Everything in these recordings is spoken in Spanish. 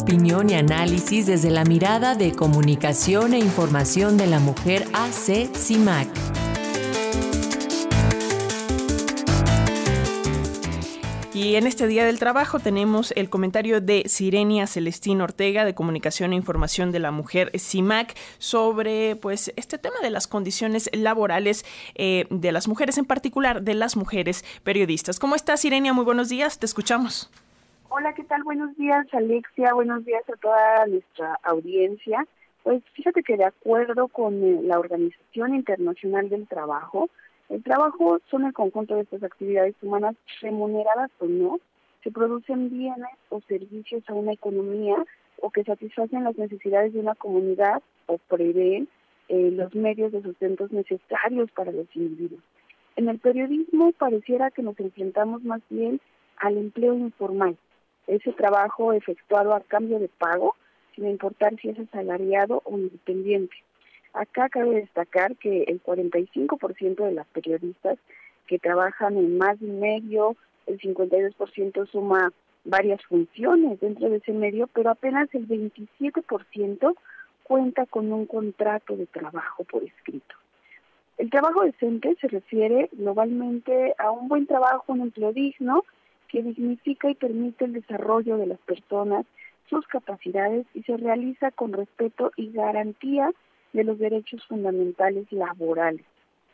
opinión y análisis desde la mirada de comunicación e información de la mujer AC CIMAC. Y en este Día del Trabajo tenemos el comentario de Sirenia Celestín Ortega de Comunicación e Información de la Mujer CIMAC sobre pues este tema de las condiciones laborales eh, de las mujeres, en particular de las mujeres periodistas. ¿Cómo estás, Sirenia? Muy buenos días, te escuchamos. Hola, ¿qué tal? Buenos días, Alexia. Buenos días a toda nuestra audiencia. Pues fíjate que de acuerdo con eh, la Organización Internacional del Trabajo, el trabajo son el conjunto de estas actividades humanas remuneradas o no, se producen bienes o servicios a una economía o que satisfacen las necesidades de una comunidad o prevén eh, los medios de sustento necesarios para los individuos. En el periodismo pareciera que nos enfrentamos más bien al empleo informal, ese trabajo efectuado a cambio de pago, sin importar si es asalariado o independiente. Acá cabe destacar que el 45% de las periodistas que trabajan en más de medio, el 52% suma varias funciones dentro de ese medio, pero apenas el 27% cuenta con un contrato de trabajo por escrito. El trabajo decente se refiere globalmente a un buen trabajo, un empleo digno, que dignifica y permite el desarrollo de las personas, sus capacidades y se realiza con respeto y garantía de los derechos fundamentales laborales.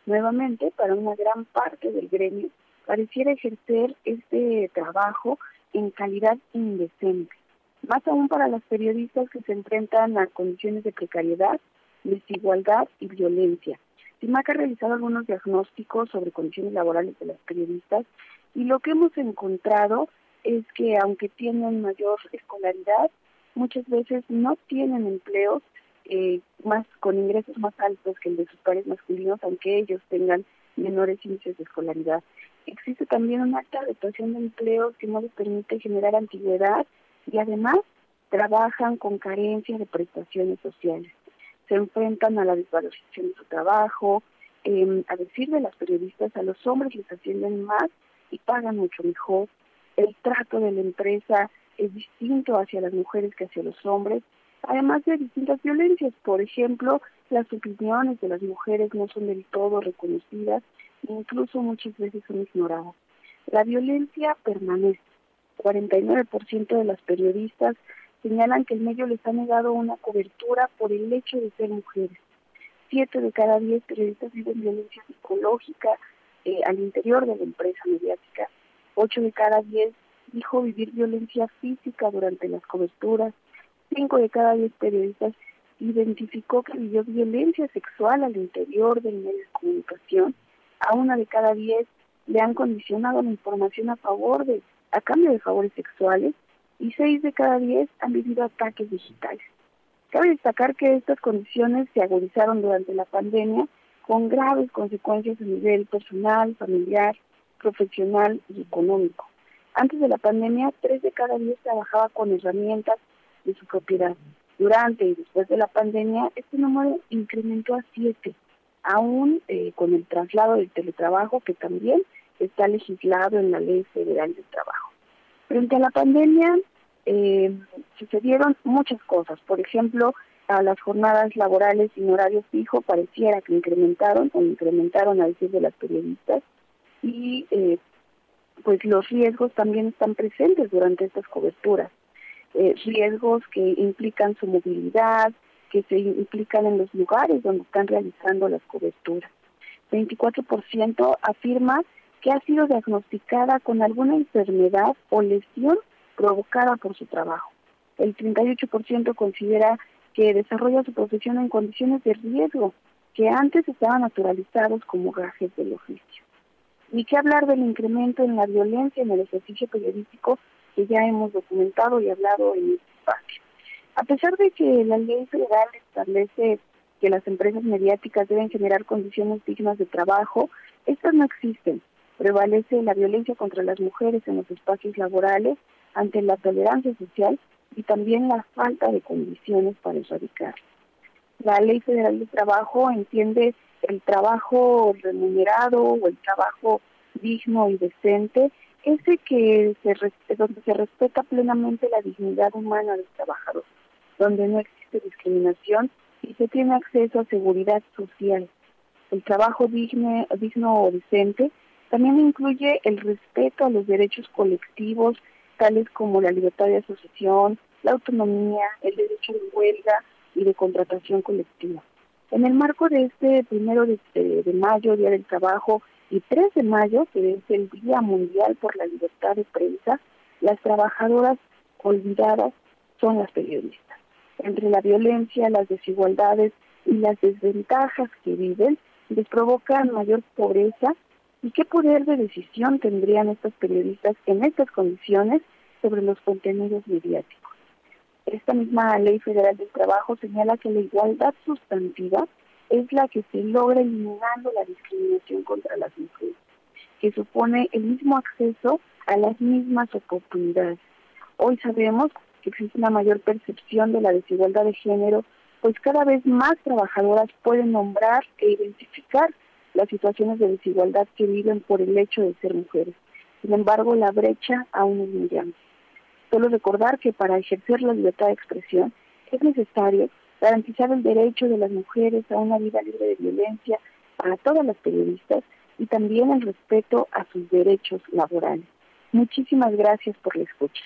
Nuevamente, para una gran parte del gremio, pareciera ejercer este trabajo en calidad indecente, más aún para las periodistas que se enfrentan a condiciones de precariedad, desigualdad y violencia. CIMAC ha realizado algunos diagnósticos sobre condiciones laborales de las periodistas y lo que hemos encontrado es que aunque tienen mayor escolaridad, muchas veces no tienen empleos eh, más con ingresos más altos que el de sus pares masculinos, aunque ellos tengan menores índices de escolaridad. Existe también una alta rotación de empleos que no les permite generar antigüedad y además trabajan con carencia de prestaciones sociales. Se enfrentan a la desvalorización de su trabajo, eh, a decir de las periodistas, a los hombres les ascienden más y pagan mucho mejor. El trato de la empresa es distinto hacia las mujeres que hacia los hombres además de distintas violencias. Por ejemplo, las opiniones de las mujeres no son del todo reconocidas incluso muchas veces son ignoradas. La violencia permanece. 49% de las periodistas señalan que el medio les ha negado una cobertura por el hecho de ser mujeres. Siete de cada diez periodistas viven violencia psicológica eh, al interior de la empresa mediática. Ocho de cada diez dijo vivir violencia física durante las coberturas cinco de cada diez periodistas identificó que vivió violencia sexual al interior del medio de comunicación. A una de cada diez le han condicionado la información a favor de, a cambio de favores sexuales, y seis de cada diez han vivido ataques digitales. Cabe destacar que estas condiciones se agudizaron durante la pandemia con graves consecuencias a nivel personal, familiar, profesional y económico. Antes de la pandemia, tres de cada diez trabajaba con herramientas de su propiedad. Durante y después de la pandemia, este número incrementó a siete, aún eh, con el traslado del teletrabajo que también está legislado en la Ley Federal del Trabajo. Frente a la pandemia, eh, sucedieron muchas cosas. Por ejemplo, a las jornadas laborales sin horario fijo pareciera que incrementaron o incrementaron a decir de las periodistas y eh, pues los riesgos también están presentes durante estas coberturas. Eh, riesgos que implican su movilidad, que se implican en los lugares donde están realizando las coberturas. 24% afirma que ha sido diagnosticada con alguna enfermedad o lesión provocada por su trabajo. El 38% considera que desarrolla su profesión en condiciones de riesgo que antes estaban naturalizados como gajes del oficio. Ni qué hablar del incremento en la violencia en el ejercicio periodístico que ya hemos documentado y hablado en este espacio. A pesar de que la ley federal establece que las empresas mediáticas deben generar condiciones dignas de trabajo, estas no existen. Prevalece la violencia contra las mujeres en los espacios laborales ante la tolerancia social y también la falta de condiciones para erradicar. La Ley Federal de Trabajo entiende el trabajo remunerado o el trabajo digno y decente ese que se, donde se respeta plenamente la dignidad humana del trabajador, donde no existe discriminación y se tiene acceso a seguridad social. El trabajo digno, digno o decente también incluye el respeto a los derechos colectivos, tales como la libertad de asociación, la autonomía, el derecho de huelga y de contratación colectiva. En el marco de este primero de, mayo, Día del Trabajo, y 3 de mayo, que es el Día Mundial por la Libertad de Prensa, las trabajadoras olvidadas son las periodistas. Entre la violencia, las desigualdades y las desventajas que viven, les provocan mayor pobreza y qué poder de decisión tendrían estos periodistas en estas condiciones sobre los contenidos mediáticos. Esta misma ley federal del trabajo señala que la igualdad sustantiva es la que se logra eliminando la discriminación contra las mujeres, que supone el mismo acceso a las mismas oportunidades. Hoy sabemos que existe una mayor percepción de la desigualdad de género, pues cada vez más trabajadoras pueden nombrar e identificar las situaciones de desigualdad que viven por el hecho de ser mujeres. Sin embargo, la brecha aún es muy grande. Solo recordar que para ejercer la libertad de expresión es necesario garantizar el derecho de las mujeres a una vida libre de violencia para todas las periodistas y también el respeto a sus derechos laborales. Muchísimas gracias por la escucha.